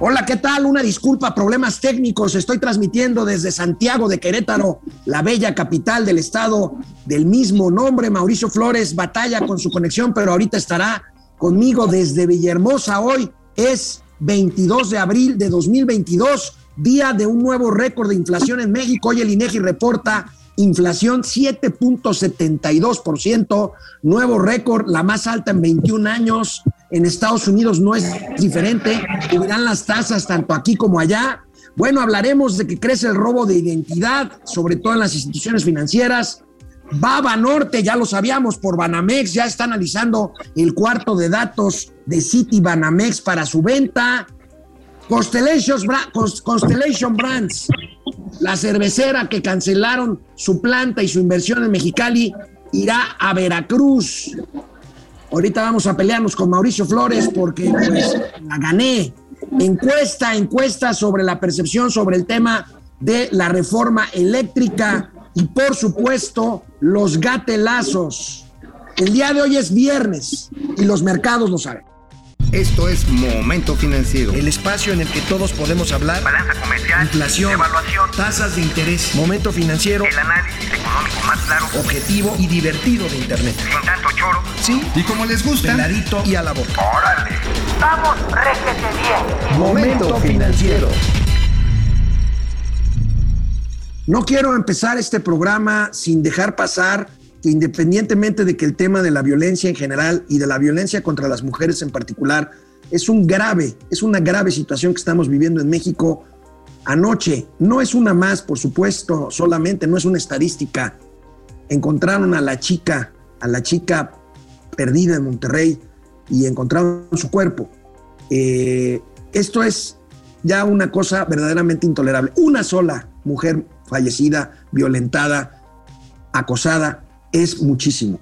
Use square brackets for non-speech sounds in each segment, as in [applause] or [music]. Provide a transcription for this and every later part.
Hola, ¿qué tal? Una disculpa, problemas técnicos. Estoy transmitiendo desde Santiago de Querétaro, la bella capital del estado del mismo nombre. Mauricio Flores batalla con su conexión, pero ahorita estará conmigo desde Villahermosa. Hoy es 22 de abril de 2022, día de un nuevo récord de inflación en México. Hoy el INEGI reporta inflación 7.72%, nuevo récord, la más alta en 21 años. En Estados Unidos no es diferente, subirán las tasas tanto aquí como allá. Bueno, hablaremos de que crece el robo de identidad, sobre todo en las instituciones financieras. Baba Norte, ya lo sabíamos por Banamex, ya está analizando el cuarto de datos de City Banamex para su venta. Constellation, Constellation Brands, la cervecera que cancelaron su planta y su inversión en Mexicali, irá a Veracruz. Ahorita vamos a pelearnos con Mauricio Flores porque pues la gané. Encuesta, encuesta sobre la percepción sobre el tema de la reforma eléctrica y por supuesto los gatelazos. El día de hoy es viernes y los mercados lo saben. Esto es Momento Financiero. El espacio en el que todos podemos hablar. Balanza comercial. Inflación. Evaluación. Tasas de interés. Momento Financiero. El análisis económico más claro. Objetivo y divertido de Internet. Sin tanto choro. Sí. Y como les gusta. Peladito y a la boca. Órale. Vamos, réjete bien. Momento Financiero. No quiero empezar este programa sin dejar pasar que independientemente de que el tema de la violencia en general y de la violencia contra las mujeres en particular es un grave, es una grave situación que estamos viviendo en México anoche. No es una más, por supuesto, solamente, no es una estadística. Encontraron a la chica, a la chica perdida en Monterrey y encontraron su cuerpo. Eh, esto es ya una cosa verdaderamente intolerable. Una sola mujer fallecida, violentada, acosada, es muchísimo.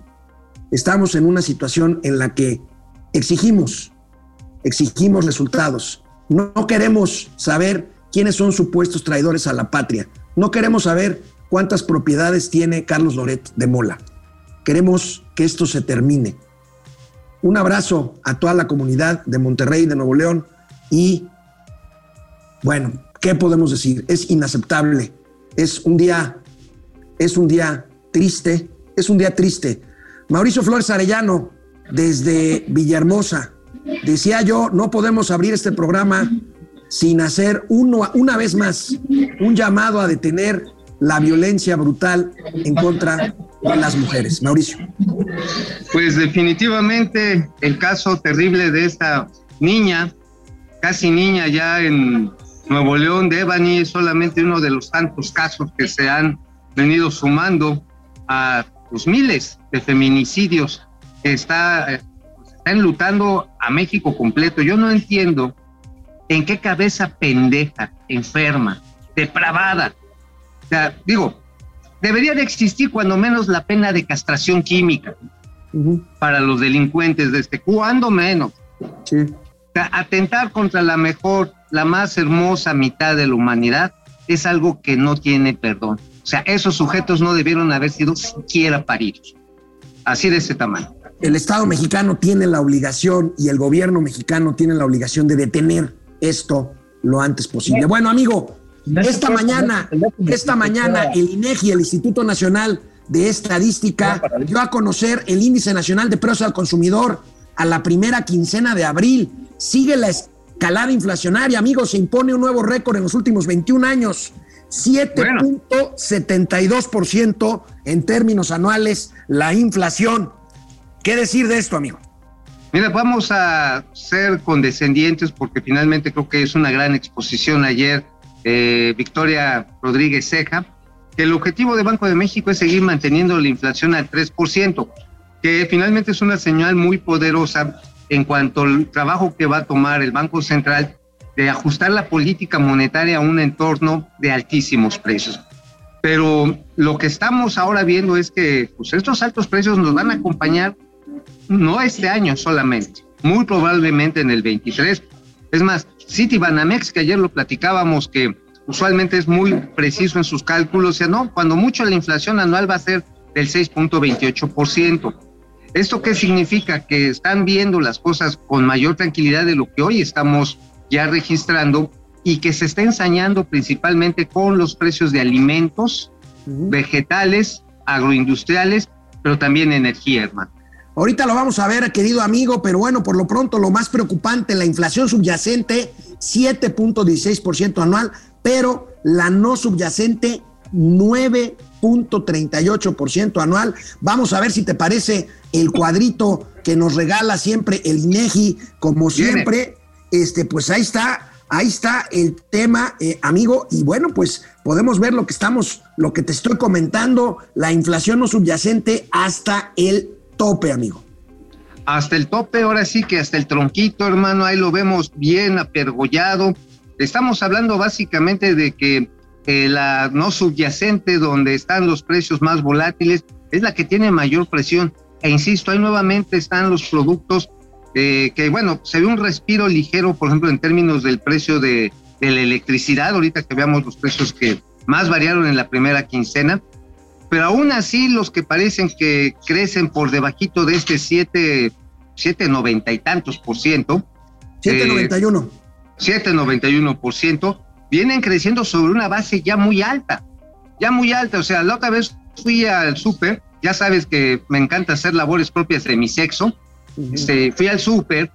Estamos en una situación en la que exigimos, exigimos resultados. No, no queremos saber quiénes son supuestos traidores a la patria. No queremos saber cuántas propiedades tiene Carlos Loret de Mola. Queremos que esto se termine. Un abrazo a toda la comunidad de Monterrey, de Nuevo León y, bueno, ¿qué podemos decir? Es inaceptable. Es un día, es un día triste, es un día triste. Mauricio Flores Arellano, desde Villahermosa, decía yo, no podemos abrir este programa sin hacer uno, una vez más un llamado a detener la violencia brutal en contra de las mujeres. Mauricio. Pues definitivamente el caso terrible de esta niña, casi niña ya en Nuevo León de Ebony, es solamente uno de los tantos casos que se han venido sumando a los miles de feminicidios que está, eh, están lutando a México completo. Yo no entiendo en qué cabeza pendeja, enferma, depravada. O sea, digo, debería de existir cuando menos la pena de castración química para los delincuentes de este, cuando menos. Sí. O sea, atentar contra la mejor, la más hermosa mitad de la humanidad es algo que no tiene perdón. O sea, esos sujetos no debieron haber sido siquiera paridos. Así de ese tamaño. El Estado mexicano tiene la obligación y el gobierno mexicano tiene la obligación de detener esto lo antes posible. Bueno, amigo, esta mañana, esta mañana el INEGI, el Instituto Nacional de Estadística, dio a conocer el Índice Nacional de Precios al Consumidor a la primera quincena de abril. Sigue la escalada inflacionaria, amigos, se impone un nuevo récord en los últimos 21 años. 7.72% en términos anuales la inflación. ¿Qué decir de esto, amigo? Mira, vamos a ser condescendientes porque finalmente creo que es una gran exposición ayer eh, Victoria Rodríguez Ceja, que el objetivo de Banco de México es seguir manteniendo la inflación al 3%, que finalmente es una señal muy poderosa en cuanto al trabajo que va a tomar el Banco Central de ajustar la política monetaria a un entorno de altísimos precios. Pero lo que estamos ahora viendo es que pues, estos altos precios nos van a acompañar no este año solamente, muy probablemente en el 23. Es más, City Banamex, que ayer lo platicábamos, que usualmente es muy preciso en sus cálculos, ya no, cuando mucho la inflación anual va a ser del 6.28%. ¿Esto qué significa? Que están viendo las cosas con mayor tranquilidad de lo que hoy estamos ya registrando y que se está ensañando principalmente con los precios de alimentos, vegetales, agroindustriales, pero también energía, hermano. Ahorita lo vamos a ver, querido amigo, pero bueno, por lo pronto lo más preocupante, la inflación subyacente, 7.16% anual, pero la no subyacente, 9.38% anual. Vamos a ver si te parece el cuadrito que nos regala siempre el INEGI, como siempre. Este, pues ahí está, ahí está el tema, eh, amigo, y bueno, pues podemos ver lo que estamos, lo que te estoy comentando, la inflación no subyacente hasta el tope, amigo. Hasta el tope, ahora sí que hasta el tronquito, hermano, ahí lo vemos bien apergollado. Estamos hablando básicamente de que eh, la no subyacente, donde están los precios más volátiles, es la que tiene mayor presión. E insisto, ahí nuevamente están los productos eh, que, bueno, se ve un respiro ligero, por ejemplo, en términos del precio de, de la electricidad, ahorita que veamos los precios que más variaron en la primera quincena, pero aún así los que parecen que crecen por debajito de este 7, 7,90 y tantos por ciento. 7,91. Eh, 7,91 por ciento, vienen creciendo sobre una base ya muy alta, ya muy alta. O sea, la otra vez fui al súper, ya sabes que me encanta hacer labores propias de mi sexo, este, fui al súper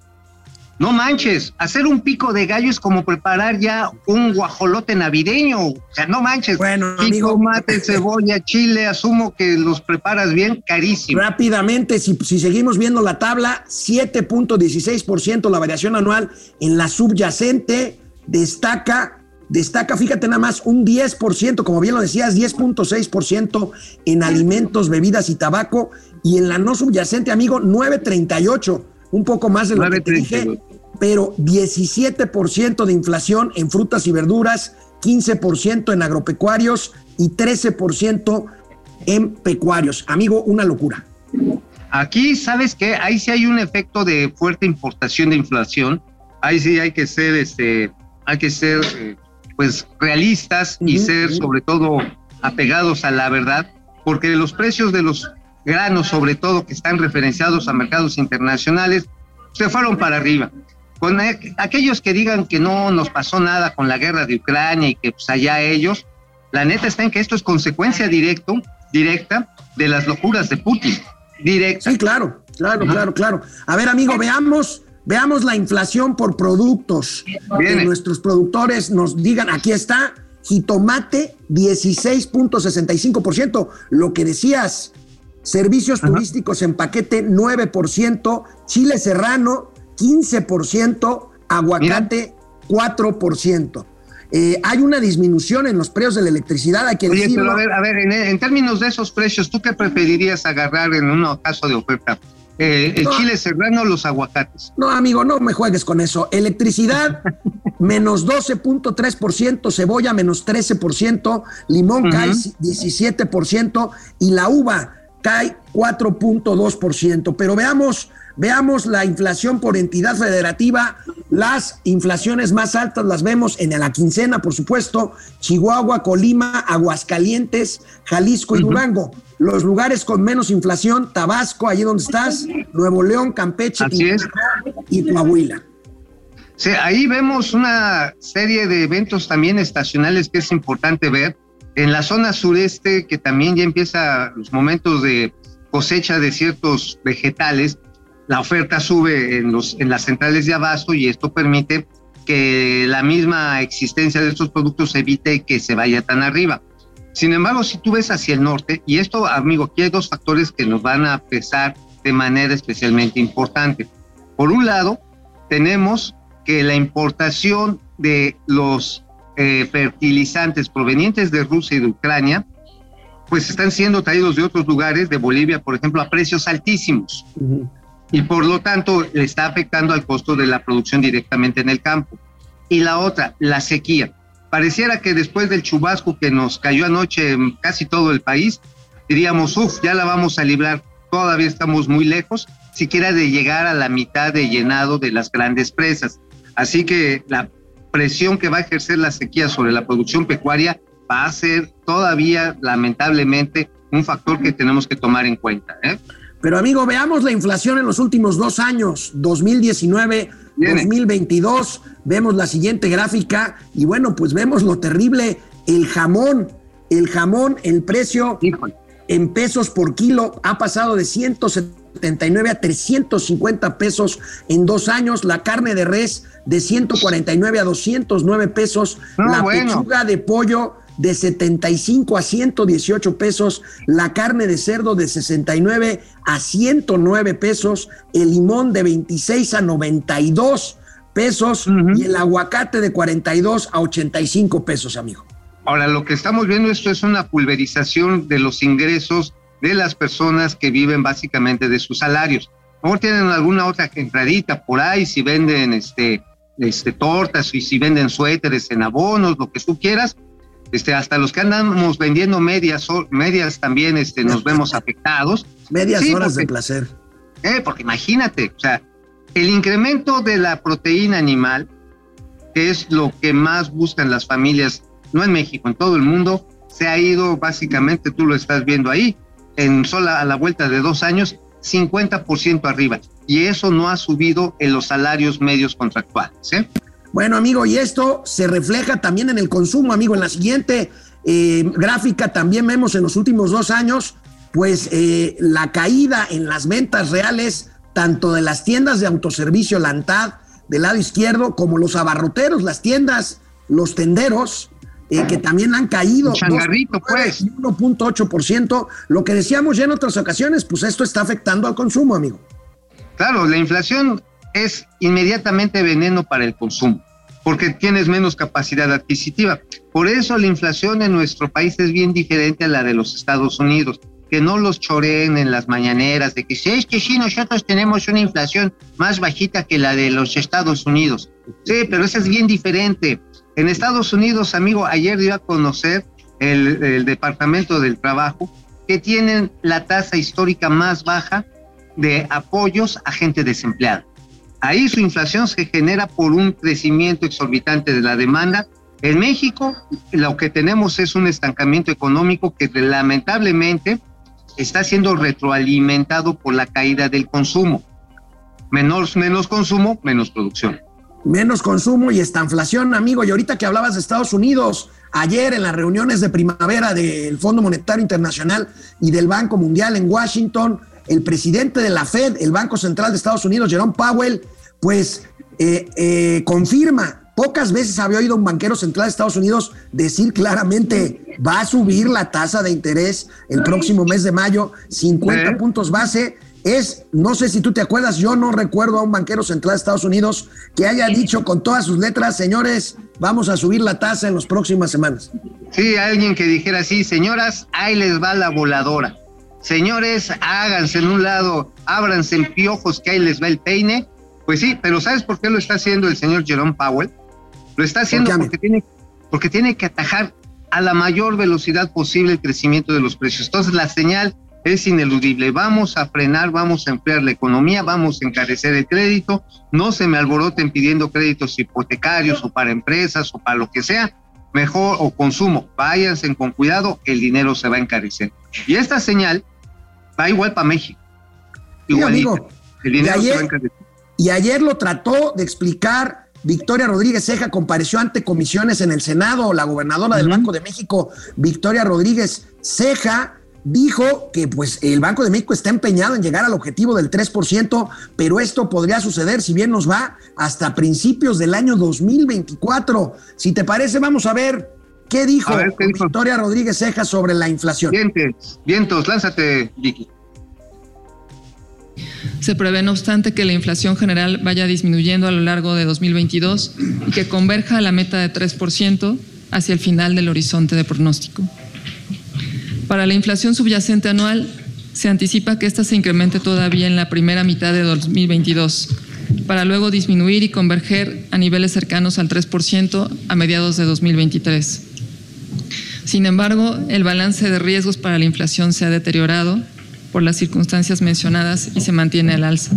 no manches, hacer un pico de gallo es como preparar ya un guajolote navideño. O sea, no manches. Bueno, pico, amigo. mate, [laughs] cebolla, chile, asumo que los preparas bien, carísimo. Rápidamente, si, si seguimos viendo la tabla, 7.16% la variación anual en la subyacente destaca destaca, fíjate nada más, un 10%, como bien lo decías, 10.6% en alimentos, bebidas y tabaco, y en la no subyacente, amigo, 9.38 un poco más de lo que te dije, pero 17% de inflación en frutas y verduras, 15% en agropecuarios y 13% en pecuarios. Amigo, una locura. Aquí, ¿sabes qué? Ahí sí hay un efecto de fuerte importación de inflación. Ahí sí hay que ser, este, hay que ser, eh, pues, realistas y ser, sobre todo, apegados a la verdad, porque los precios de los granos sobre todo que están referenciados a mercados internacionales, se fueron para arriba. Con aquellos que digan que no nos pasó nada con la guerra de Ucrania y que pues allá ellos, la neta está en que esto es consecuencia directo, directa de las locuras de Putin. Directa. Sí, claro, claro, claro, claro. A ver, amigo, veamos, veamos la inflación por productos. Que nuestros productores nos digan, aquí está, jitomate 16.65%, lo que decías, Servicios turísticos en paquete 9%, chile serrano 15%, aguacate 4%. Eh, hay una disminución en los precios de la electricidad, hay que Oye, pero a ver, a ver, en, términos de esos precios, ¿tú qué preferirías agarrar en un caso de oferta? Eh, ¿El chile serrano o los aguacates? No, amigo, no me juegues con eso. Electricidad, [laughs] menos 12.3%, cebolla, menos 13%, limón, cae 17%, y la uva, cae 4.2%. Pero veamos, veamos la inflación por entidad federativa. Las inflaciones más altas las vemos en la quincena, por supuesto, Chihuahua, Colima, Aguascalientes, Jalisco y Durango. Los lugares con menos inflación, Tabasco, allí donde estás, Nuevo León, Campeche, y Coahuila. Sí, ahí vemos una serie de eventos también estacionales que es importante ver en la zona sureste, que también ya empieza los momentos de cosecha de ciertos vegetales, la oferta sube en, las centrales de abasto y esto permite que la misma existencia de estos productos evite que se vaya tan arriba. Sin embargo, si tú ves hacia el norte, y esto, amigo, aquí hay dos factores que nos van a pesar de manera especialmente importante. Por un lado, tenemos que la importación de los eh, fertilizantes provenientes de Rusia y de Ucrania, pues están siendo traídos de otros lugares, de Bolivia, por ejemplo, a precios altísimos. Y por lo tanto, le está afectando al costo de la producción directamente en el campo. Y la otra, la sequía. Pareciera que después del chubasco que nos cayó anoche en casi todo el país, diríamos, uff, ya la vamos a librar. Todavía estamos muy lejos, siquiera de llegar a la mitad de llenado de las grandes presas. Así que la presión que va a ejercer la sequía sobre la producción pecuaria va a ser todavía, lamentablemente, un factor que tenemos que tomar en cuenta. ¿eh? Pero amigo, veamos la inflación en los últimos dos años, 2019 Viene. 2022. Vemos la siguiente gráfica y bueno, pues vemos lo terrible, el jamón, el jamón, el precio Híjole. en pesos por kilo ha pasado de 179 a 350 pesos en dos años. La carne de res de 149 a 209 pesos. No, la bueno. pechuga de pollo de 75 a 118 pesos. La carne de cerdo de 69 a 109 pesos. El limón de 26 a 92 pesos. Ujú. Y el aguacate de 42 a 85 pesos, amigo. Ahora, lo que estamos viendo esto es una pulverización de los ingresos de las personas que viven básicamente de sus salarios. A lo mejor tienen alguna otra entradita por ahí, si venden este, este, tortas y si venden suéteres en abonos, lo que tú quieras. Este, hasta los que andamos vendiendo medias, medias también este, nos [laughs] vemos afectados. Medias Sí, horas de placer. Eh, porque imagínate, o sea, el incremento de la proteína animal, que es lo que más buscan las familias, no en México, en todo el mundo, se ha ido básicamente, tú lo estás viendo ahí, en sola a la vuelta de dos años, 50% arriba. Y eso no ha subido en los salarios medios contractuales. ¿eh? Bueno, amigo, y esto se refleja también en el consumo, amigo. En la siguiente eh, gráfica también vemos en los últimos dos años, pues eh, la caída en las ventas reales, tanto de las tiendas de autoservicio Lantad del lado izquierdo, como los abarroteros, las tiendas, los tenderos, eh, que también han caído. Changarrito, 2.9 pues. y 1.8%. Lo que decíamos ya en otras ocasiones, pues esto está afectando al consumo, amigo. Claro, la inflación es inmediatamente veneno para el consumo, porque tienes menos capacidad adquisitiva. Por eso la inflación en nuestro país es bien diferente a la de los Estados Unidos, que no los choreen en las mañaneras de que si es que sí nosotros tenemos una inflación más bajita que la de los Estados Unidos. Sí, pero esa es bien diferente. En Estados Unidos, amigo, ayer dio a conocer el, el Departamento del Trabajo que tienen la tasa histórica más baja de apoyos a gente desempleada. Ahí su inflación se genera por un crecimiento exorbitante de la demanda. En México lo que tenemos es un estancamiento económico que lamentablemente está siendo retroalimentado por la caída del consumo. Menos, menos consumo, menos producción. Menos consumo y esta inflación, amigo. Y ahorita que hablabas de Estados Unidos, ayer en las reuniones de primavera del Fondo Monetario Internacional y del Banco Mundial en Washington, el presidente de la Fed, el Banco Central de Estados Unidos, Jerome Powell, pues eh, eh, confirma. Pocas veces había oído un banquero central de Estados Unidos decir claramente va a subir la tasa de interés el próximo mes de mayo, 50 ¿Eh? puntos base. Es, no sé si tú te acuerdas, yo no recuerdo a un banquero central de Estados Unidos que haya dicho con todas sus letras, señores, vamos a subir la tasa en las próximas semanas. Sí, alguien que dijera así, señoras, ahí les va la voladora. Señores, háganse en un lado, ábranse en piojos que ahí les va el peine. Pues sí, pero ¿sabes por qué lo está haciendo el señor Jerome Powell? Lo está haciendo porque tiene, porque tiene que atajar a la mayor velocidad posible el crecimiento de los precios. Entonces la señal es ineludible. Vamos a frenar, vamos a enfriar la economía, vamos a encarecer el crédito. No se me alboroten pidiendo créditos hipotecarios o para empresas o para lo que sea. Mejor o consumo, váyanse con cuidado, el dinero se va a encarecer. Y esta señal va igual para México. Igualito. amigo. El dinero Y se va a ayer- encarecer. Y ayer lo trató de explicar. Victoria Rodríguez Ceja compareció ante comisiones en el Senado. La gobernadora del. Banco de México, Victoria Rodríguez Ceja, dijo que pues el Banco de México está empeñado en llegar al objetivo del 3%, pero esto podría suceder, si bien nos va, hasta principios del año 2024. Si te parece, vamos a ver qué dijo, A ver, ¿qué dijo? Victoria Rodríguez Ceja sobre la inflación. Vientos, vientos, lánzate, Vicky. Se prevé, no obstante, que la inflación general vaya disminuyendo a lo largo de 2022 y que converja a la meta de 3% hacia el final del horizonte de pronóstico. Para la inflación subyacente anual, se anticipa que ésta se incremente todavía en la primera mitad de 2022, para luego disminuir y converger a niveles cercanos al 3% a mediados de 2023. Sin embargo, el balance de riesgos para la inflación se ha deteriorado por las circunstancias mencionadas y se mantiene al alza.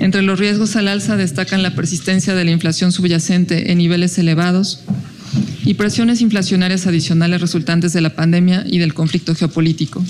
Entre los riesgos al alza destacan la persistencia de la inflación subyacente en niveles elevados y presiones inflacionarias adicionales resultantes de la pandemia y del conflicto geopolítico.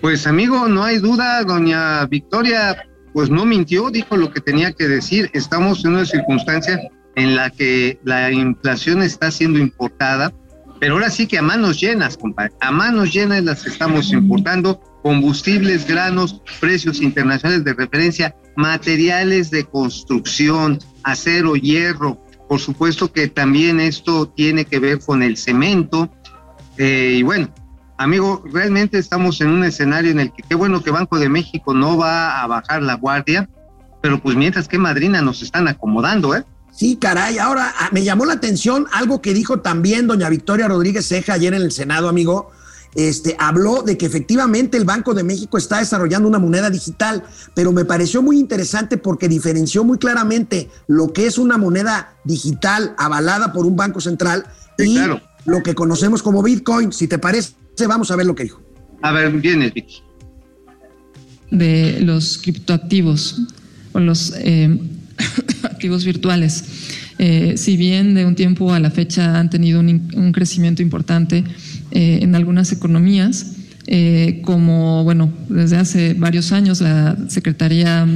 Pues amigo, no hay duda, doña Victoria, pues no mintió, dijo lo que tenía que decir. Estamos en una circunstancia en la que la inflación está siendo importada, pero ahora sí que a manos llenas, compadre, a manos llenas las estamos importando, combustibles, granos, precios internacionales de referencia, materiales de construcción, acero, hierro, por supuesto que también esto tiene que ver con el cemento, eh, y bueno, amigo, realmente estamos en un escenario en el que qué bueno que Banco de México no va a bajar la guardia, pero pues mientras que Madrina nos están acomodando, ¿eh? Sí, caray. Ahora ah, me llamó la atención algo que dijo también doña Victoria Rodríguez Ceja ayer en el Senado, amigo. Este, habló de que efectivamente el Banco de México está desarrollando una moneda digital, pero me pareció muy interesante porque diferenció muy claramente lo que es una moneda digital avalada por un banco central y lo que conocemos como Bitcoin. Si te parece, vamos a ver lo que dijo. A ver, viene, Vicky. De los criptoactivos o los eh, [coughs] activos virtuales. Eh, si bien de un tiempo a la fecha han tenido un, crecimiento importante eh, en algunas economías, como, bueno, desde hace varios años la Secretaría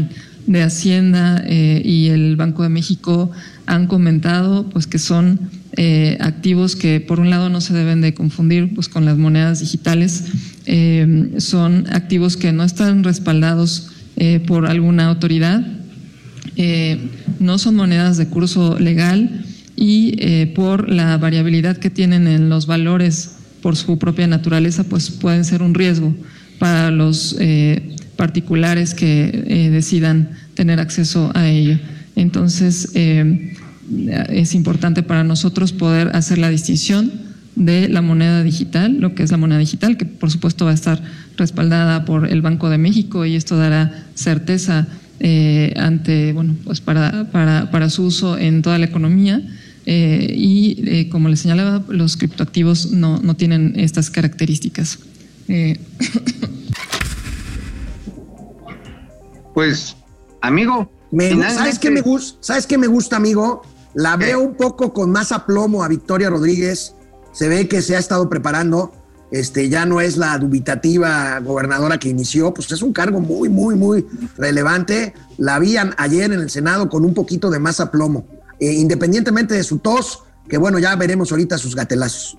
de Hacienda y el Banco de México han comentado pues que son eh, activos que por un lado no se deben de confundir pues, con las monedas digitales, eh, son activos que no están respaldados eh, por alguna autoridad, no son monedas de curso legal y por la variabilidad que tienen en los valores por su propia naturaleza, pues pueden ser un riesgo para los particulares que decidan tener acceso a ello. Entonces, es importante para nosotros poder hacer la distinción de la moneda digital, lo que es la moneda digital, que por supuesto va a estar respaldada por el Banco de México y esto dará certeza eh, ante, bueno, pues para, para, para, su uso en toda la economía. Eh, y eh, como les señalaba, los criptoactivos no, no tienen estas características. [laughs] Pues, amigo. ¿sabes, qué me gusta, ¿Sabes qué me gusta, amigo? La veo un poco con más aplomo a Victoria Rodríguez. Se ve que se ha estado preparando. Este, ya no es la dubitativa gobernadora que inició, pues es un cargo muy, muy, muy relevante. La habían ayer en el Senado con un poquito de más aplomo, eh, independientemente de su tos, que bueno, ya veremos ahorita sus gatelazos.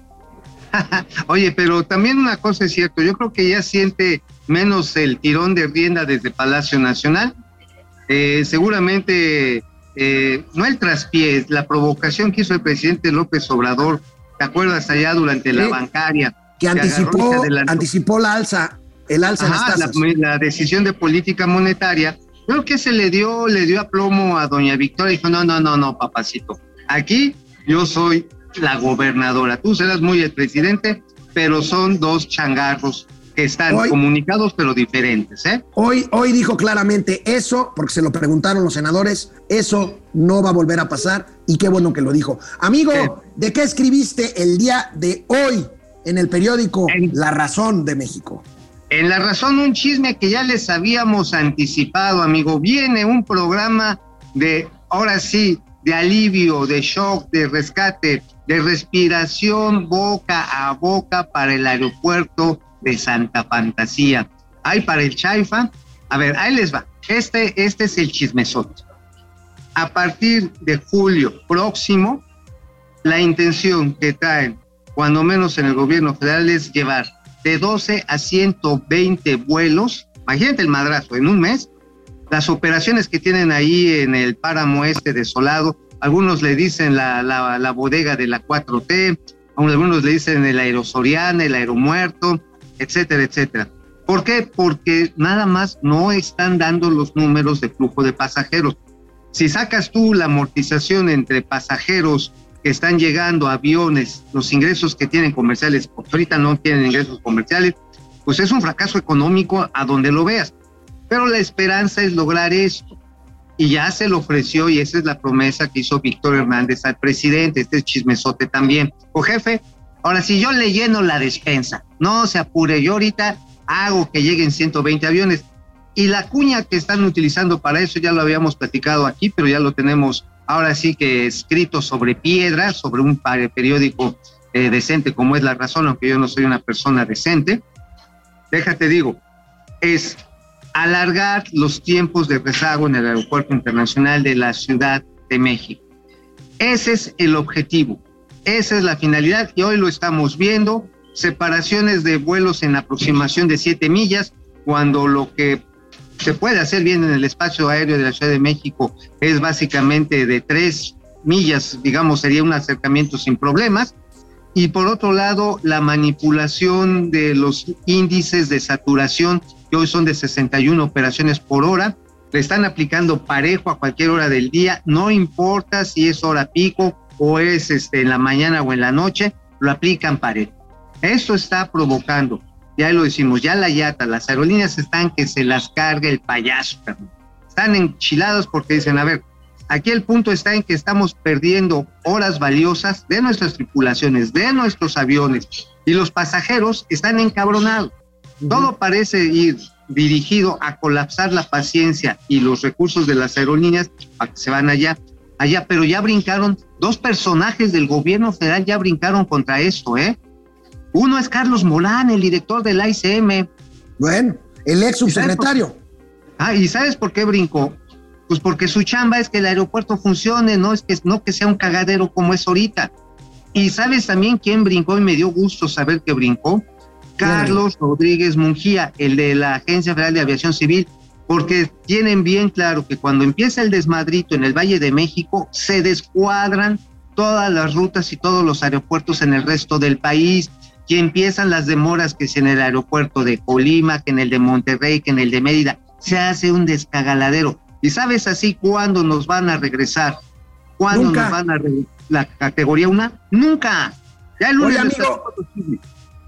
[laughs] Oye, pero también una cosa es cierto, yo creo que ya siente menos el tirón de rienda desde Palacio Nacional. Eh, seguramente eh, no el traspié, la provocación que hizo el presidente López Obrador, ¿te acuerdas allá durante la bancaria? Que anticipó, anticipó la alza, el alza La, decisión de política monetaria. Creo que se le dio, le dio aplomo a doña Victoria y dijo, no, no, no, no, papacito. Aquí yo soy la gobernadora. Tú serás muy el presidente, pero son dos changarros están comunicados pero diferentes. ¿eh? Hoy, hoy dijo claramente eso, porque se lo preguntaron los senadores, eso no va a volver a pasar y qué bueno que lo dijo. Amigo, ¿de qué escribiste el día de hoy en el periódico La Razón de México? En La Razón, un chisme que ya les habíamos anticipado, amigo. Viene un programa de, ahora sí, de alivio, de shock, de rescate, de respiración boca a boca para el aeropuerto de Santa Fantasía. Hay para el Chaifa. A ver, ahí les va. Este, este es el chismesote. A partir de julio próximo, la intención que traen, cuando menos en el gobierno federal, es llevar de 12 a 120 vuelos. Imagínate el madrazo, en un mes, las operaciones que tienen ahí en el páramo este desolado, algunos le dicen la, la, bodega de la 4T, algunos le dicen el aerosoriana, el aeromuerto, etcétera, etcétera. ¿Por qué? Porque nada más no están dando los números de flujo de pasajeros. Si sacas tú la amortización entre pasajeros que están llegando, aviones, los ingresos que tienen comerciales, porque ahorita no tienen ingresos comerciales, pues es un fracaso económico a donde lo veas. Pero la esperanza es lograr esto. Y ya se lo ofreció y esa es la promesa que hizo Víctor Hernández al presidente, este es chismesote también. O jefe, Ahora, si yo le lleno la despensa, no se apure, yo ahorita hago que lleguen 120 aviones. Y la cuña que están utilizando para eso ya lo habíamos platicado aquí, pero ya lo tenemos ahora sí que escrito sobre piedra, sobre un periódico eh, decente como es La Razón, aunque yo no soy una persona decente. Déjate digo, es alargar los tiempos de rezago en el Aeropuerto Internacional de la Ciudad de México. Ese es el objetivo, esa es la finalidad y hoy lo estamos viendo, separaciones de vuelos en aproximación de 7 millas, cuando lo que se puede hacer bien en el espacio aéreo de la Ciudad de México es básicamente de 3 millas, digamos, sería un acercamiento sin problemas. Y por otro lado, la manipulación de los índices de saturación, que hoy son de 61 operaciones por hora, le están aplicando parejo a cualquier hora del día, no importa si es hora pico o es este, en la mañana o en la noche, lo aplican parejo. Esto está provocando, ya lo decimos, ya la yata, las aerolíneas están que se las cargue el payaso, están enchilados porque dicen, a ver, aquí el punto está en que estamos perdiendo horas valiosas de nuestras tripulaciones, de nuestros aviones, y los pasajeros están encabronados. Todo parece ir dirigido a colapsar la paciencia y los recursos de las aerolíneas para que se van allá, allá, pero ya brincaron, dos personajes del gobierno federal ya brincaron contra esto, ¿eh? Uno es Carlos Molán, el director del ICM. Bueno, el ex subsecretario. Ah, ¿y sabes por qué brincó? Pues porque su chamba es que el aeropuerto funcione, no es que no que sea un cagadero como es ahorita. Y sabes también quién brincó y me dio gusto saber que brincó. Carlos Rodríguez Mungía, el de la Agencia Federal de Aviación Civil, porque tienen bien claro que cuando empieza el desmadrito en el Valle de México, se descuadran todas las rutas y todos los aeropuertos en el resto del país, y empiezan las demoras que es en el aeropuerto de Colima, que en el de Monterrey, que en el de Mérida, se hace un descagaladero. ¿Y sabes así cuándo nos van a regresar? ¿Cuándo nos van a regresar la categoría 1? Nunca. Ya el Oye, amigo,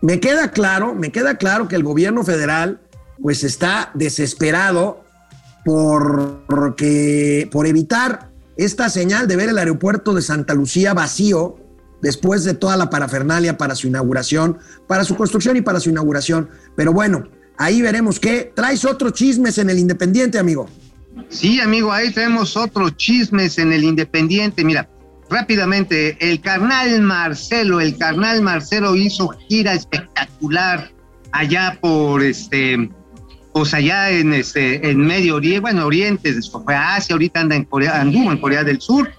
me queda claro, me queda claro que el gobierno federal pues está desesperado por, porque, por evitar esta señal de ver el aeropuerto de Santa Lucía vacío después de toda la parafernalia para su inauguración, para su construcción y para su inauguración. Pero bueno, ahí veremos qué. Traes otros chismes en el Independiente, amigo. Sí, amigo, ahí tenemos otros chismes en el Independiente. Mira, rápidamente, el carnal Marcelo, el carnal Marcelo hizo gira espectacular allá por este, pues allá en este, en Medio Oriente, bueno, Oriente, fue a Asia, ahorita anda en Corea, anduvo en Corea del Sur,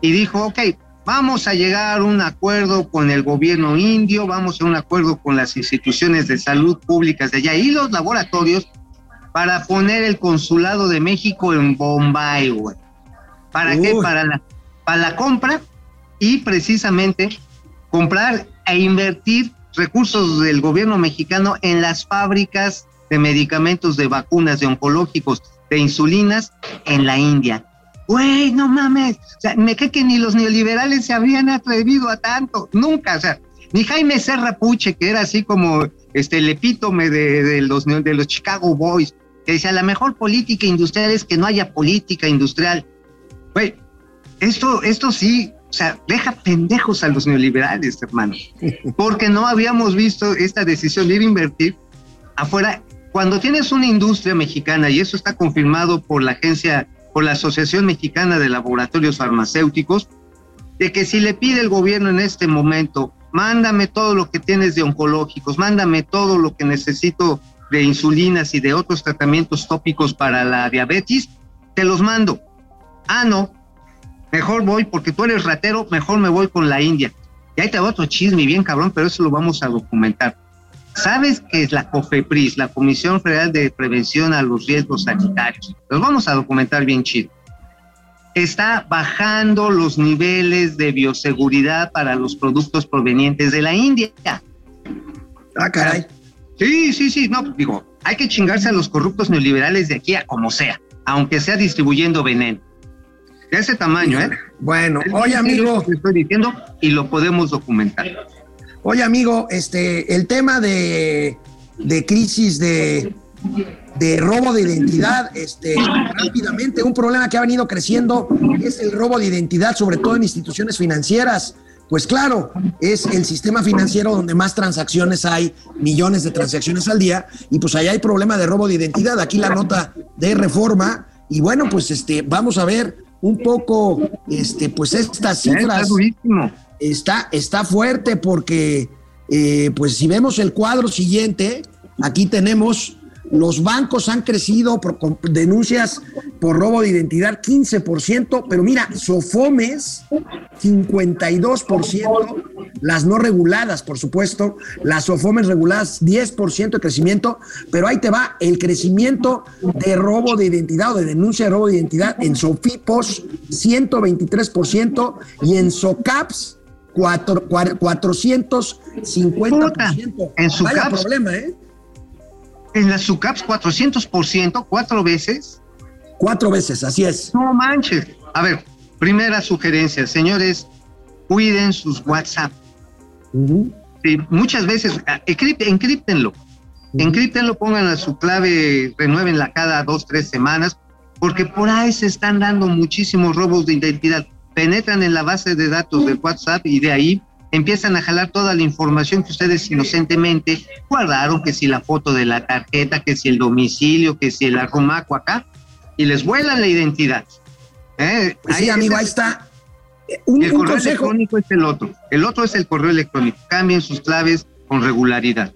y dijo, ok, vamos a llegar a un acuerdo con el gobierno indio, vamos a un acuerdo con las instituciones de salud públicas de allá y los laboratorios para poner el consulado de México en Bombay, güey. ¿Para qué? Para la, para la compra y precisamente comprar e invertir recursos del gobierno mexicano en las fábricas de medicamentos, de vacunas, de oncológicos, de insulinas en la India. Güey, no mames. O sea, me cree que ni los neoliberales se habían atrevido a tanto. Nunca. O sea, ni Jaime Serra Puche, que era así como este, el epítome de, los, de los Chicago Boys, que decía, la mejor política industrial es que no haya política industrial. Güey, esto, esto sí, o sea, deja pendejos a los neoliberales, hermano, [laughs] porque no habíamos visto esta decisión de ir a invertir afuera. Cuando tienes una industria mexicana, y eso está confirmado por la agencia por la Asociación Mexicana de Laboratorios Farmacéuticos, de que si le pide el gobierno en este momento, mándame todo lo que tienes de oncológicos, mándame todo lo que necesito de insulinas y de otros tratamientos tópicos para la diabetes, te los mando. Ah, no, mejor voy porque tú eres ratero, mejor me voy con la India. Y ahí te va otro chisme bien cabrón, pero eso lo vamos a documentar. ¿Sabes qué es la COFEPRIS, la Comisión Federal de Prevención a los Riesgos Sanitarios? Los vamos a documentar bien chido. Está bajando los niveles de bioseguridad para los productos provenientes de la India. Ah, caray. Sí, sí, sí, no, digo, hay que chingarse a los corruptos neoliberales de aquí a como sea, aunque sea distribuyendo veneno. De ese tamaño, ¿eh? Bueno, oye, amigo. Estoy diciendo y lo podemos documentar. Oye, amigo, este, el tema de, crisis de, de, robo de identidad, este, rápidamente, un problema que ha venido creciendo es el robo de identidad, sobre todo en instituciones financieras. Pues claro, es el sistema financiero donde más transacciones hay, millones de transacciones al día, y pues allá hay problema de robo de identidad. Aquí la nota de reforma, y bueno, pues este, vamos a ver un poco, este, pues estas cifras está, está fuerte porque, eh, pues si vemos el cuadro siguiente, aquí tenemos Los bancos han crecido por denuncias por robo de identidad 15%, pero mira, Sofomes 52%, las no reguladas, por supuesto, las Sofomes reguladas 10% de crecimiento, pero ahí te va el crecimiento de robo de identidad o de denuncia de robo de identidad en Sofipos 123% y en Socaps cuatro- cuar- 450%. en Socaps. Vaya problema, ¿eh? En las SUCAPs 400%, cuatro veces. Cuatro veces, así es. No manches. A ver, primera sugerencia, señores, cuiden sus WhatsApp. Sí, muchas veces, ah, encrip- encriptenlo. Encriptenlo, pongan a su clave, renuévenla cada dos, tres semanas, porque por ahí se están dando muchísimos robos de identidad. Penetran en la base de datos de WhatsApp y de ahí empiezan a jalar toda la información que ustedes inocentemente guardaron, que si la foto de la tarjeta, que si el domicilio, que si el arrumaco acá, y les vuelan la identidad. ¿Eh? Pues sí, Ahí amigo, ese- ahí está. Un, el un correo consejo. electrónico es el otro. El otro es el correo electrónico. Cambien sus claves con regularidad.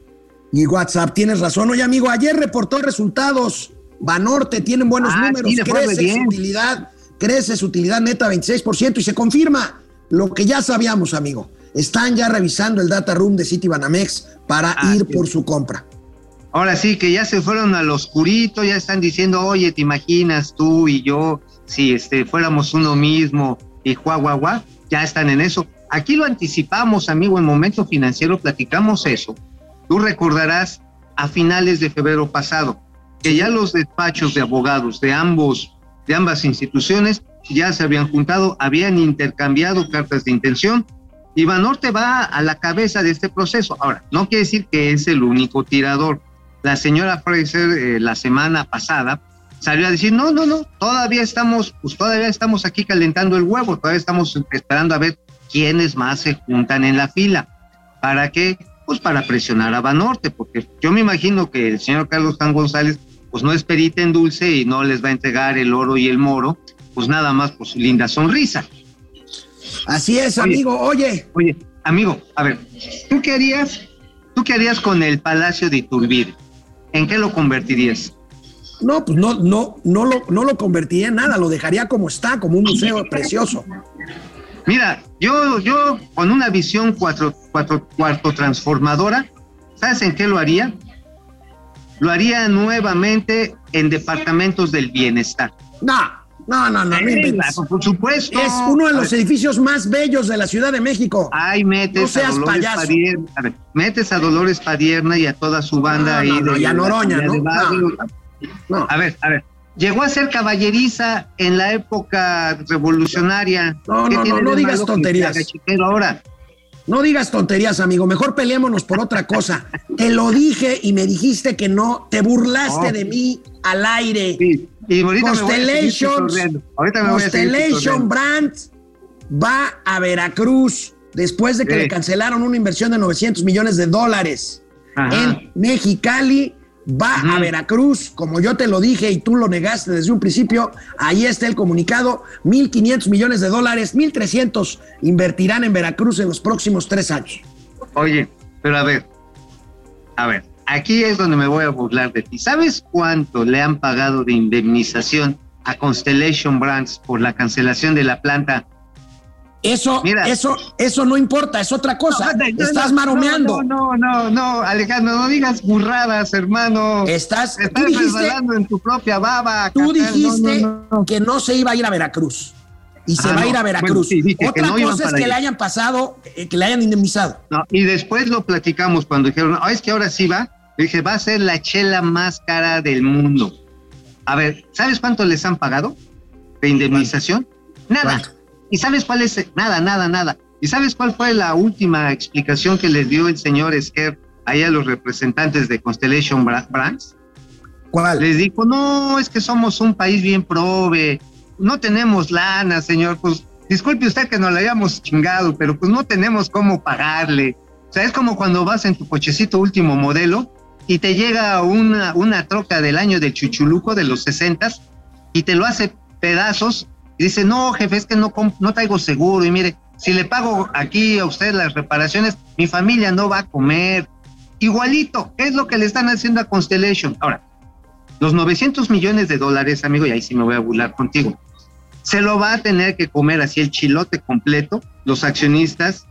Y WhatsApp, tienes razón. Oye, amigo, ayer reportó resultados. Banorte tienen buenos Ah, números, sí, crece bien. su utilidad, crece su utilidad neta 26% y se confirma lo que ya sabíamos, amigo. Están ya revisando el data room de Citibanamex para Ah, ir sí. por su compra. Ahora sí, que ya se fueron al oscurito, ya están diciendo, oye, ¿te imaginas tú y yo si este, fuéramos uno mismo y guau, guau, guau? Ya están en eso. Aquí lo anticipamos, amigo, en Momento Financiero platicamos eso. Tú recordarás a finales de febrero pasado que ya los despachos de abogados de ambos, de ambas instituciones ya se habían juntado, habían intercambiado cartas de intención y Banorte va a la cabeza de este proceso. Ahora, no quiere decir que es el único tirador. La señora Fraser eh, la semana pasada salió a decir, no, no, no, todavía estamos, pues todavía estamos aquí calentando el huevo, todavía estamos esperando a ver quiénes más se juntan en la fila. ¿Para qué? Pues para presionar a Banorte, porque yo me imagino que el señor Carlos Juan González, pues no es perita en dulce y no les va a entregar el oro y el moro, pues nada más por su linda sonrisa. Así es, Oye. amigo. Oye, Oye, amigo, a ver, ¿tú qué harías? ¿Tú qué harías con el Palacio de Iturbide? ¿En qué lo convertirías? no, pues no, no, no lo, no lo convertiría en nada, lo dejaría como está, como un museo precioso. Mira, yo, yo con una visión cuatro, cuatro, cuarto transformadora, ¿sabes en qué lo haría? Lo haría nuevamente en departamentos del bienestar. No, no, no, no, inventes. por supuesto. Es uno de los edificios más bellos de la Ciudad de México. Ahí metes No seas a Dolores payaso. Padierna, a ver, metes a Dolores Padierna y a toda su banda No, ahí. no, de y a Noroña, ¿no? de barrio. No. A ver, a ver. Llegó a ser caballeriza en la época revolucionaria. No, ¿Qué no, no, no digas tonterías. ahora? No digas tonterías, amigo. Mejor peleémonos por otra cosa. [laughs] Te lo dije y me dijiste que no. Te burlaste No. de mí al aire. Sí, Y ahorita me voy a. Ahorita me voy a Constellation pitorreando. Brands va a Veracruz después de que Sí. le cancelaron una inversión de 900 millones de dólares Ajá. en Mexicali. Va a. Veracruz, como yo te lo dije y tú lo negaste desde un principio. Ahí está el comunicado: 1.500 millones de dólares, 1.300 invertirán en Veracruz en los próximos tres años. Oye, pero a ver, a ver, aquí es donde me voy a burlar de ti. ¿Sabes cuánto le han pagado de indemnización a Constellation Brands por la cancelación de la planta? Eso, Mira. eso, eso no importa, es otra cosa. No, no, Estás maromeando. No, no, no, no, Alejandro, no digas burradas, hermano. Estás, Te tú estás dijiste, resbalando en tu propia baba. tú dijiste que no se iba a ir a Veracruz. Y se Ah, va a ir a Bueno, Veracruz. sí, dije que Otra cosa es que allá. le hayan pasado, eh, que le hayan indemnizado. Y después lo platicamos cuando dijeron, "Ah, es que ahora sí va. Dije, va a ser la chela más cara del mundo. A ver, ¿sabes cuánto les han pagado de indemnización? Nada. ¿Cuánto? ¿Y sabes cuál es? Nada, nada, nada. ¿Y sabes cuál fue la última explicación que les dio el señor Esquer ahí a los representantes de Constellation Bra- Brands? ¿Cuál? Les dijo, no, es que somos un país bien prove, no tenemos lana, señor, pues disculpe usted que nos la hayamos chingado, pero pues no tenemos cómo pagarle. O sea, es como cuando vas en tu cochecito último modelo y te llega una, una troca del año del chuchuluco de los 60 y te lo hace pedazos y dice, no, jefe, es que no, no traigo seguro y mire, si le pago aquí a usted las reparaciones, mi familia no va a comer. Igualito, ¿qué es lo que le están haciendo a Constellation? Ahora, Los 900 millones de dólares, amigo, y ahí sí me voy a burlar contigo, se lo va a tener que comer así el chilote completo los accionistas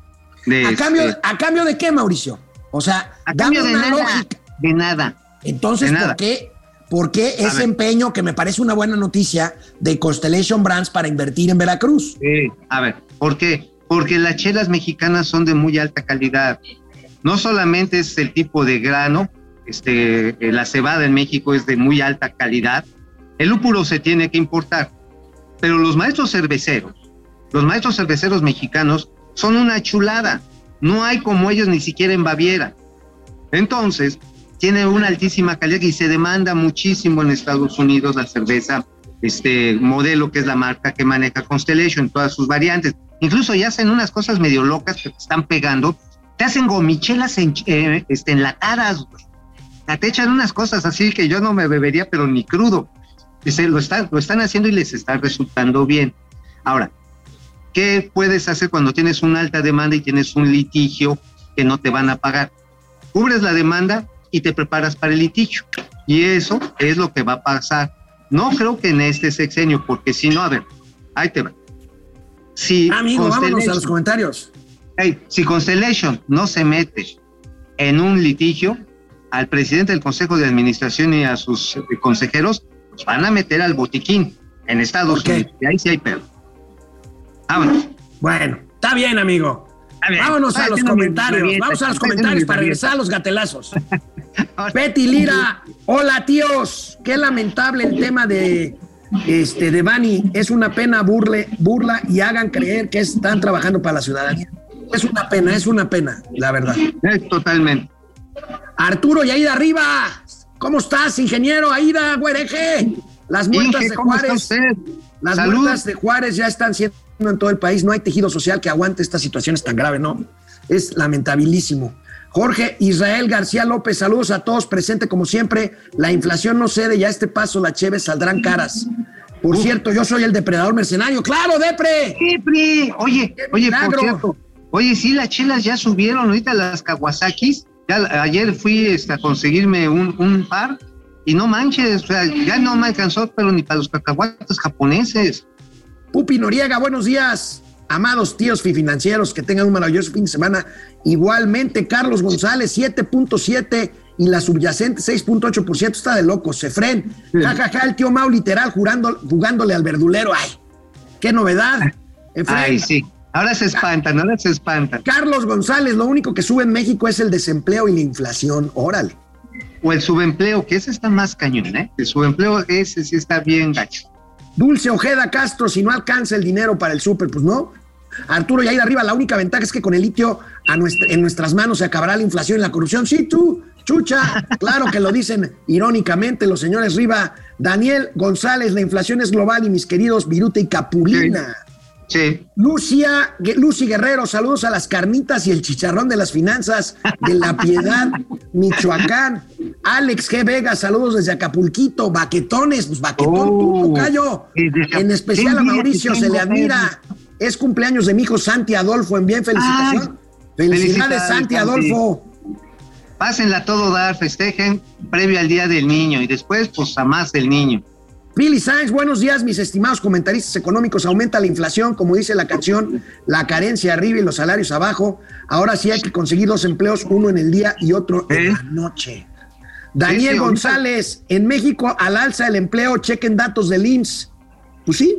de... ¿A cambio, este- ¿A cambio de qué, Mauricio? O sea, a cambio de nada, lógica. de nada. Entonces, De ¿por nada. qué, por qué A ese empeño que me parece una buena noticia de Constellation Brands para invertir en Veracruz? Sí, a ver, ¿por qué? Porque las chelas mexicanas son de muy alta calidad. No solamente es el tipo de grano, este, eh, la cebada en México es de muy alta calidad, el lúpulo se tiene que importar, pero los maestros cerveceros, los maestros cerveceros mexicanos son una chulada. No hay como ellos ni siquiera en Baviera. Entonces, tiene una altísima calidad y se demanda muchísimo en Estados Unidos la cerveza este modelo que es la marca que maneja Constellation todas sus variantes. Incluso ya hacen unas cosas medio locas que te están pegando. Te hacen gomichelas en, eh, este, enlatadas. güey. Te echan unas cosas así que yo no me bebería, pero ni crudo. Dice, lo, están, lo están haciendo y les está resultando bien. Ahora, ¿qué puedes hacer cuando tienes una alta demanda y tienes un litigio que no te van a pagar? Cubres la demanda y te preparas para el litigio. Y eso es lo que va a pasar. No creo que en este sexenio, porque si no, a ver, ahí te va. Si Amigo, vámonos a los comentarios. Hey, si Constellation no se mete en un litigio, al presidente del Consejo de Administración y a sus eh, consejeros los van a meter al botiquín en Estados. Unidos. Y ahí sí hay pedo. Vámonos. Bueno, está bien, amigo. Bien. Vámonos a los comentarios. dieta, Vamos a los comentarios para regresar a los gatelazos. [laughs] Betty Lira, hola tíos. Qué lamentable el tema de este de Bani. Es una pena burle, burla y hagan creer que están trabajando para la ciudadanía. Es una pena, es una pena, la verdad. Eh, totalmente. Arturo y Aida Arriba. ¿Cómo estás, ingeniero? Aida, güereje. Las muertas Inge, de ¿cómo está Juárez. usted? Las Salud. muertas de Juárez ya están siendo en todo el país. No hay tejido social que aguante estas situaciones tan graves, ¿no? Es lamentabilísimo. Jorge Israel García López, saludos a todos, presente como siempre. La inflación no cede y a este paso las cheves saldrán caras. Por cierto, yo soy el depredador mercenario. ¡Claro, Depre! Pri. Oye, ¡Qué oye, por cierto. Oye, sí, las chelas ya subieron ahorita las Kawasakis. Ya, ayer fui este, a conseguirme un, un par y no manches, o sea, ya no me alcanzó, pero ni para los cacahuates japoneses. Pupi Noriega, buenos días. Amados tíos financieros, que tengan un maravilloso fin de semana. Igualmente, Carlos González, 7.7 y la subyacente 6.8%. Está de locos. Sefren, jajaja, el tío Mau literal jurando, jugándole al verdulero. ¡Ay! ¡Qué novedad! Efren, Ay, sí. Ahora se espantan, ahora se espantan. Carlos González, lo único que sube en México es el desempleo y la inflación. Órale. O el subempleo, que ese está más cañón, ¿eh? El subempleo, ese sí está bien gacho. Dulce Ojeda Castro, si no alcanza el dinero para el súper, pues no. Arturo, y ahí de arriba, la única ventaja es que con el litio en nuestras manos se acabará la inflación y la corrupción. Sí, tú, chucha, claro que lo dicen irónicamente los señores Riva. Daniel González, la inflación es global y mis queridos Viruta y Capulina. Lucia, Gue- Lucy Guerrero, saludos a las carnitas y el chicharrón de las finanzas de La Piedad, [laughs] Michoacán. Alex G. Vega, saludos desde Acapulquito, baquetones, pues baquetón, tú, Oh, tocayo. En especial a Mauricio se le admira. Es cumpleaños de mi hijo Santi Adolfo, en bien felicitación. Felicidades, felicidades, Santi. Adolfo. Pásenla todo dar, festejen previo al Día del Niño y después, pues, a más del niño. Billy Sainz, buenos días, mis estimados comentaristas económicos. Aumenta la inflación, como dice la canción, la carencia arriba y los salarios abajo. Ahora sí hay que conseguir dos empleos, uno en el día y otro en ¿Eh? la noche. Daniel Sí, sí, ahorita- González, en México al alza el empleo, chequen datos del IMSS. Pues sí,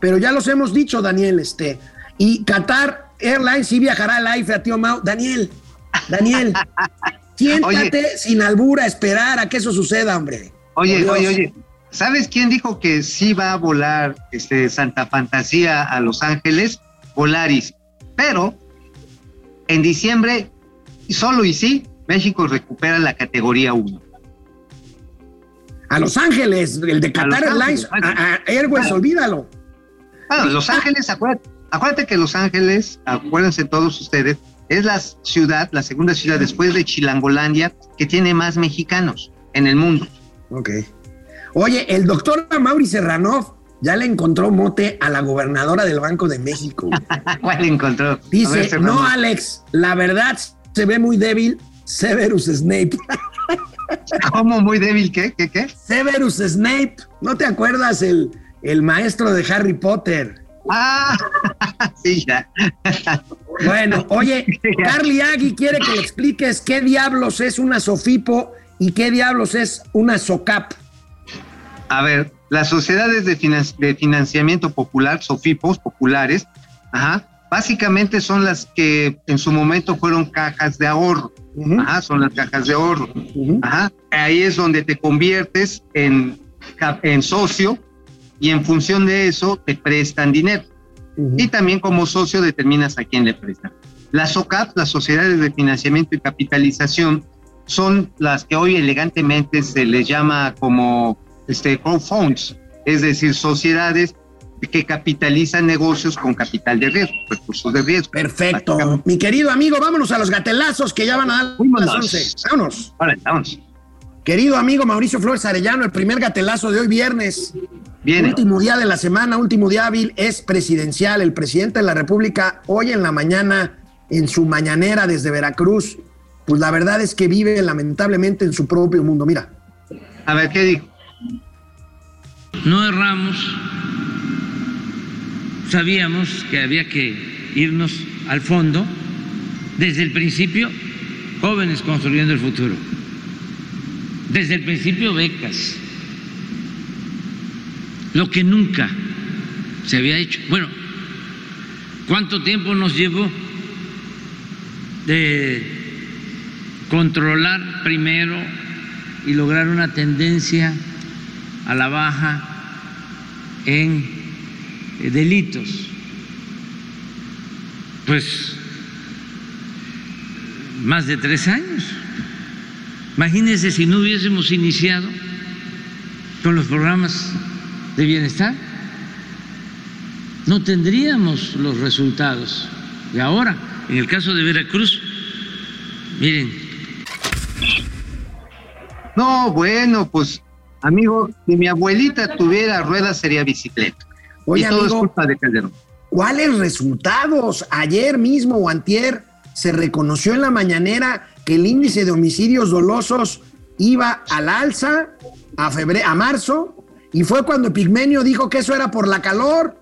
pero ya los hemos dicho, Daniel. Este, y Qatar Airlines sí viajará al AIFE a tío Mau. Daniel, Daniel, [laughs] siéntate sin albura a esperar a que eso suceda, hombre. Oye, oye, oye, ¿sabes quién dijo que sí va a volar este, Santa Fantasía a Los Ángeles? Volaris. Pero en diciembre, solo y sí, México recupera la categoría 1. A Los Ángeles, el de Qatar Airlines, a, a Airways, olvídalo. Bueno, Los Ángeles, acuérdate, acuérdate que Los Ángeles, acuérdense todos ustedes, es la ciudad, la segunda ciudad después de Chilangolandia que tiene más mexicanos en el mundo. Ok. Oye, el doctor Mauri Serranov ya le encontró mote a la gobernadora del Banco de México. [laughs] ¿Cuál encontró? Ver, Dice, no, Alex, la verdad se ve muy débil Severus Snape. [laughs] ¿Cómo muy débil? ¿Qué? ¿Qué? ¿Qué? Severus Snape, ¿no te acuerdas el, el maestro de Harry Potter? Ah, [laughs] sí, ya. Bueno, oye, Carly Agui quiere que le expliques qué diablos es una SOFIPO y qué diablos es una SOCAP. A ver, las sociedades de, finan- de financiamiento popular, SOFIPOS populares, ajá, básicamente son las que en su momento fueron cajas de ahorro. Ajá, son las cajas de ahorro. Ajá, ahí es donde te conviertes en, socio y en función de eso te prestan dinero. Y también como socio determinas a quién le prestan. Las SOCAP, las sociedades de financiamiento y capitalización, son las que hoy elegantemente se les llama como este, crowdfunds, es decir, sociedades que capitalizan negocios con capital de riesgo, recursos de riesgo. Perfecto. Mi querido amigo, vámonos a los gatelazos que ya van a dar las Vámonos. 11. Vámonos. Vamos. Querido amigo Mauricio Flores Arellano, el primer gatelazo de hoy viernes. Viene. Último día de la semana, último día hábil, es presidencial. El presidente de la República hoy en la mañana, en su mañanera desde Veracruz, pues la verdad es que vive lamentablemente en su propio mundo. Mira, A ver, ¿qué dijo? No erramos, sabíamos que había que irnos al fondo desde el principio, jóvenes construyendo el futuro. Desde el principio becas, lo que nunca se había hecho. Bueno, ¿cuánto tiempo nos llevó de controlar primero y lograr una tendencia a la baja en eh, delitos. Pues más de tres años. Imagínense si no hubiésemos iniciado con los programas de bienestar, no tendríamos los resultados. Y ahora, en el caso de Veracruz, miren, No, bueno, pues, amigo, si mi abuelita tuviera ruedas sería bicicleta. Oye, y todo es culpa de Calderón. ¿cuáles resultados? Ayer mismo o antier se reconoció en la mañanera que el índice de homicidios dolosos iba al alza a, febre- a marzo y fue cuando Pigmenio dijo que eso era por la calor.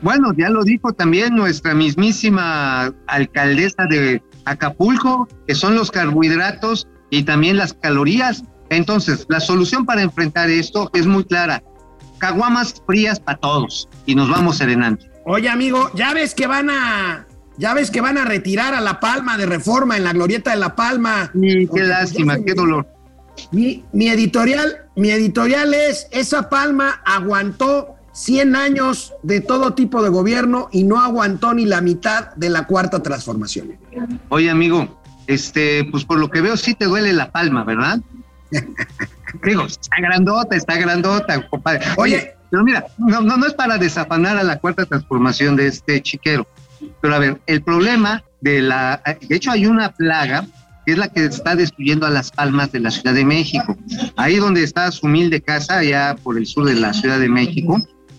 Bueno, ya lo dijo también nuestra mismísima alcaldesa de Acapulco, que son los carbohidratos y también las calorías. Entonces, la solución para enfrentar esto es muy clara. Caguamas frías para todos y nos vamos serenando. Oye, amigo, ya ves que van a ya ves que van a retirar a La Palma de Reforma en la glorieta de La Palma. Y qué pues, lástima, qué dolor. Mi, mi editorial, mi editorial es esa Palma aguantó 100 años de todo tipo de gobierno y no aguantó ni la mitad de la cuarta transformación. Oye, amigo, este, pues por lo que veo sí te duele la palma, ¿verdad? Digo, está grandota, está grandota, compadre. Oye, pero mira, no, no, no es para desafanar a la cuarta transformación de este chiquero. Pero a ver, el problema de la, de hecho hay una plaga que es la que está destruyendo a las palmas de la Ciudad de México. Ahí donde está su humilde casa, allá por el sur de la Ciudad de México,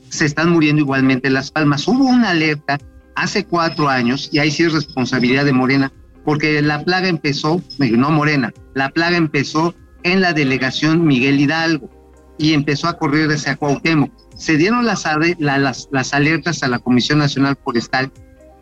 se están muriendo igualmente las palmas. Hubo una alerta hace cuatro años, y ahí sí es responsabilidad de Morena, porque la plaga empezó, no Morena, la plaga empezó en la delegación Miguel Hidalgo y empezó a correr hacia Cuauhtémoc. Se dieron las, las, las alertas a la Comisión Nacional Forestal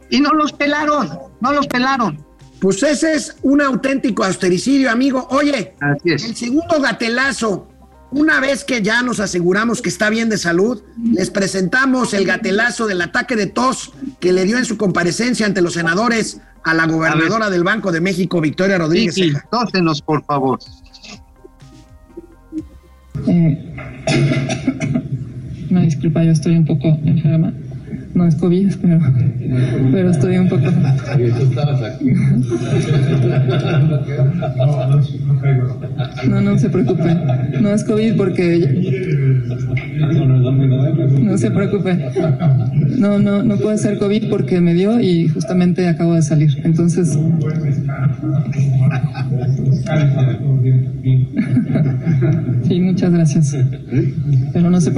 y no los pelaron, no los pelaron. Pues ese es un auténtico austericidio, amigo. Oye, el segundo gatelazo, una vez que ya nos aseguramos que está bien de salud, les presentamos el gatelazo del ataque de tos que le dio en su comparecencia ante los senadores a la gobernadora del Banco de México, Victoria Rodríguez. Vicky, Ceja. tósenos, por favor. Eh, [coughs] Una disculpa, yo estoy un poco enferma. No es COVID, pero, pero estoy un poco. [laughs] No, no se preocupe. No es COVID porque. No se preocupe. No, no, no puede ser COVID porque me dio y justamente acabo de salir. Entonces. Sí, muchas gracias. Pero no se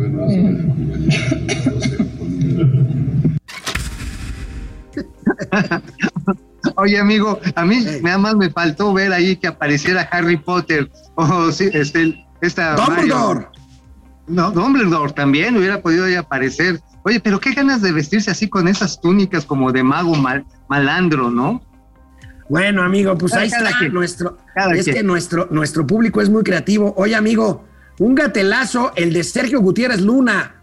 [laughs] Oye, amigo, a mí nada más me faltó ver ahí que apareciera Harry Potter. O sí, este, esta. Dumbledore. Mario. No, Dumbledore también hubiera podido ahí aparecer. Oye, pero qué ganas de vestirse así con esas túnicas como de mago mal, malandro, ¿no? Bueno, amigo, pues ahí Cada está quien. nuestro. Es quien. que nuestro, nuestro público es muy creativo. Oye, amigo, un gatelazo, el de Sergio Gutiérrez Luna,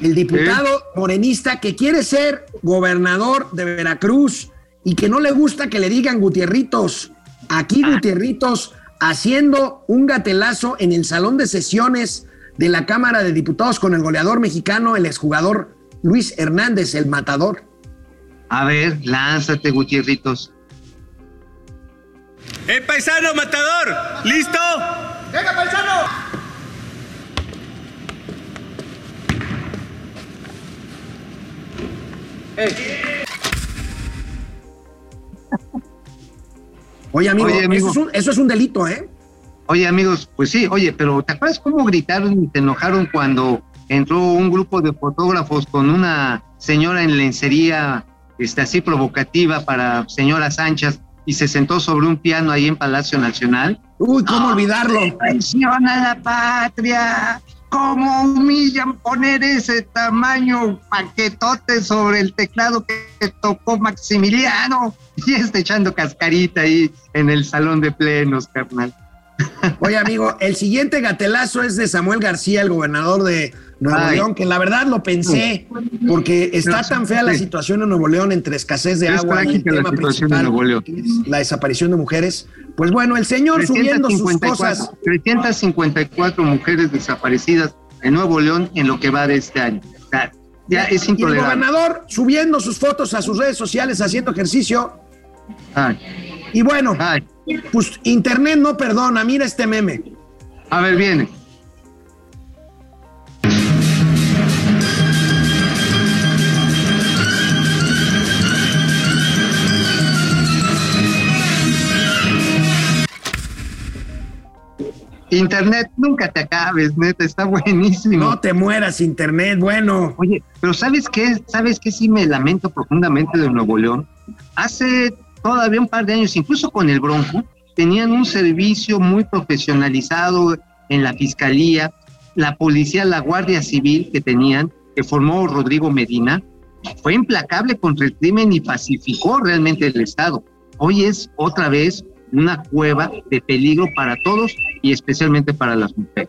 el diputado morenista que quiere ser gobernador de Veracruz y que no le gusta que le digan Gutierritos. Aquí Ah. Gutierritos haciendo un gatelazo en el salón de sesiones de la Cámara de Diputados con el goleador mexicano, el exjugador Luis Hernández, el matador. A ver, lánzate, Gutierritos. ¡Eh, paisano matador! ¿Listo? Oye, amigo, Oye, amigo. Eso, es un, eso es un delito, ¿eh? Oye, amigos, pues sí, oye, pero ¿te acuerdas cómo gritaron y se enojaron cuando entró un grupo de fotógrafos con una señora en lencería este, así provocativa para señora Sánchez y se sentó sobre un piano ahí en Palacio Nacional? Uy, ¿cómo olvidarlo? ¡Traición a la patria! ¿Cómo humillan poner ese tamaño paquetote sobre el teclado que tocó Maximiliano? Y está echando cascarita ahí en el salón de plenos, carnal. Oye, amigo, el siguiente gatelazo es de Samuel García, el gobernador de Nuevo Ay. León, que la verdad lo pensé, porque está tan fea la situación en Nuevo León entre escasez de Es agua y el tema principal, la desaparición de mujeres. Pues bueno, el señor subiendo sus 354, cosas. 354 mujeres desaparecidas en Nuevo León en lo que va de este año. Sea, ya es Y el intolerable. gobernador subiendo sus fotos a sus redes sociales haciendo ejercicio. Ay, Y bueno, ay. pues internet no perdona, mira este meme. A ver, viene. Internet, nunca te acabes, neta, está buenísimo. No te mueras, internet, bueno. Oye, pero ¿sabes qué? ¿Sabes qué? Sí me lamento profundamente de Nuevo León. Hace todavía un par de años, incluso con el Bronco, tenían un servicio muy profesionalizado en la fiscalía, la policía, la Guardia Civil que tenían, que formó Rodrigo Medina, fue implacable contra el crimen y pacificó realmente el Estado. Hoy es otra vez una cueva de peligro para todos y especialmente para las mujeres.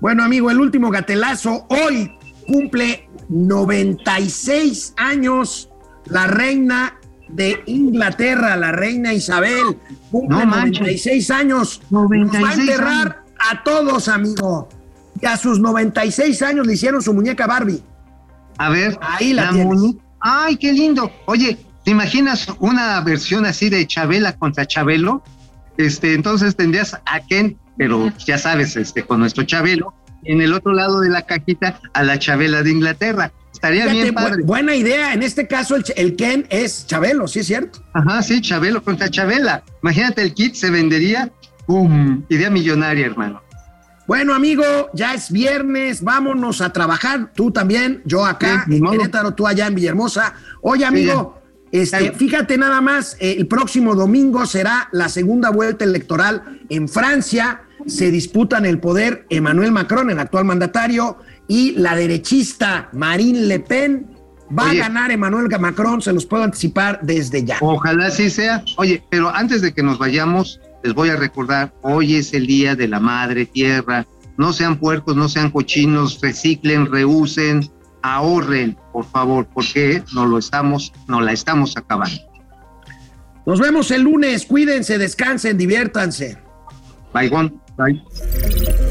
Bueno, amigo, el último gatelazo. Hoy cumple 96 años la reina de Inglaterra, la reina Isabel. Cumple No manches. 96 años. Nos va a 96 enterrar a todos, amigo. Y a sus 96 años le hicieron su muñeca Barbie. A ver, Ahí la tienes. muñe- Ay, qué lindo. Oye, ¿te imaginas una versión así de Chabela contra Chabelo? Este, entonces tendrías a Ken, pero ya sabes, este, con nuestro Chabelo, en el otro lado de la cajita a la Chabela de Inglaterra. Estaría Fíjate, bien bu- padre. buena idea. En este caso, el, el Ken es Chabelo, ¿sí es cierto? Ajá, sí, Chabelo contra Chabela. Imagínate, el kit se vendería, ¡pum! Idea millonaria, hermano. Bueno, amigo, ya es viernes, vámonos a trabajar. Tú también, yo acá Sí, en. Querétaro, tú allá en Villahermosa. Oye, amigo, este, fíjate nada más, eh, el próximo domingo será la segunda vuelta electoral en Francia. Se disputan el poder Emmanuel Macron, el actual mandatario, y la derechista Marine Le Pen. Va Oye. a ganar Emmanuel Macron, se los puedo anticipar desde ya. Ojalá así sea. Oye, pero antes de que nos vayamos, les voy a recordar, hoy es el día de la madre tierra. No sean puercos, no sean cochinos, reciclen, reusen, ahorren, por favor, porque no lo estamos, no la estamos acabando. Nos vemos el lunes, cuídense, descansen, diviértanse. Bye, Gon. Bye.